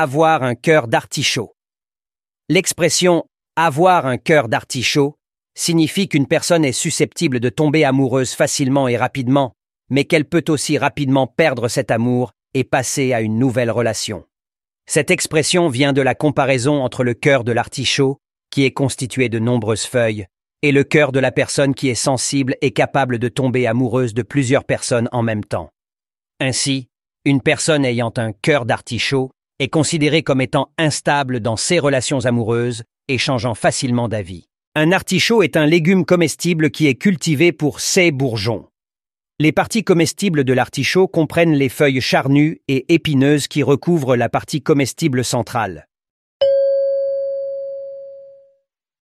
avoir un cœur d'artichaut. L'expression avoir un cœur d'artichaut signifie qu'une personne est susceptible de tomber amoureuse facilement et rapidement, mais qu'elle peut aussi rapidement perdre cet amour et passer à une nouvelle relation. Cette expression vient de la comparaison entre le cœur de l'artichaut, qui est constitué de nombreuses feuilles, et le cœur de la personne qui est sensible et capable de tomber amoureuse de plusieurs personnes en même temps. Ainsi, une personne ayant un cœur d'artichaut est considérée comme étant instable dans ses relations amoureuses et changeant facilement d'avis. Un artichaut est un légume comestible qui est cultivé pour ses bourgeons. Les parties comestibles de l'artichaut comprennent les feuilles charnues et épineuses qui recouvrent la partie comestible centrale.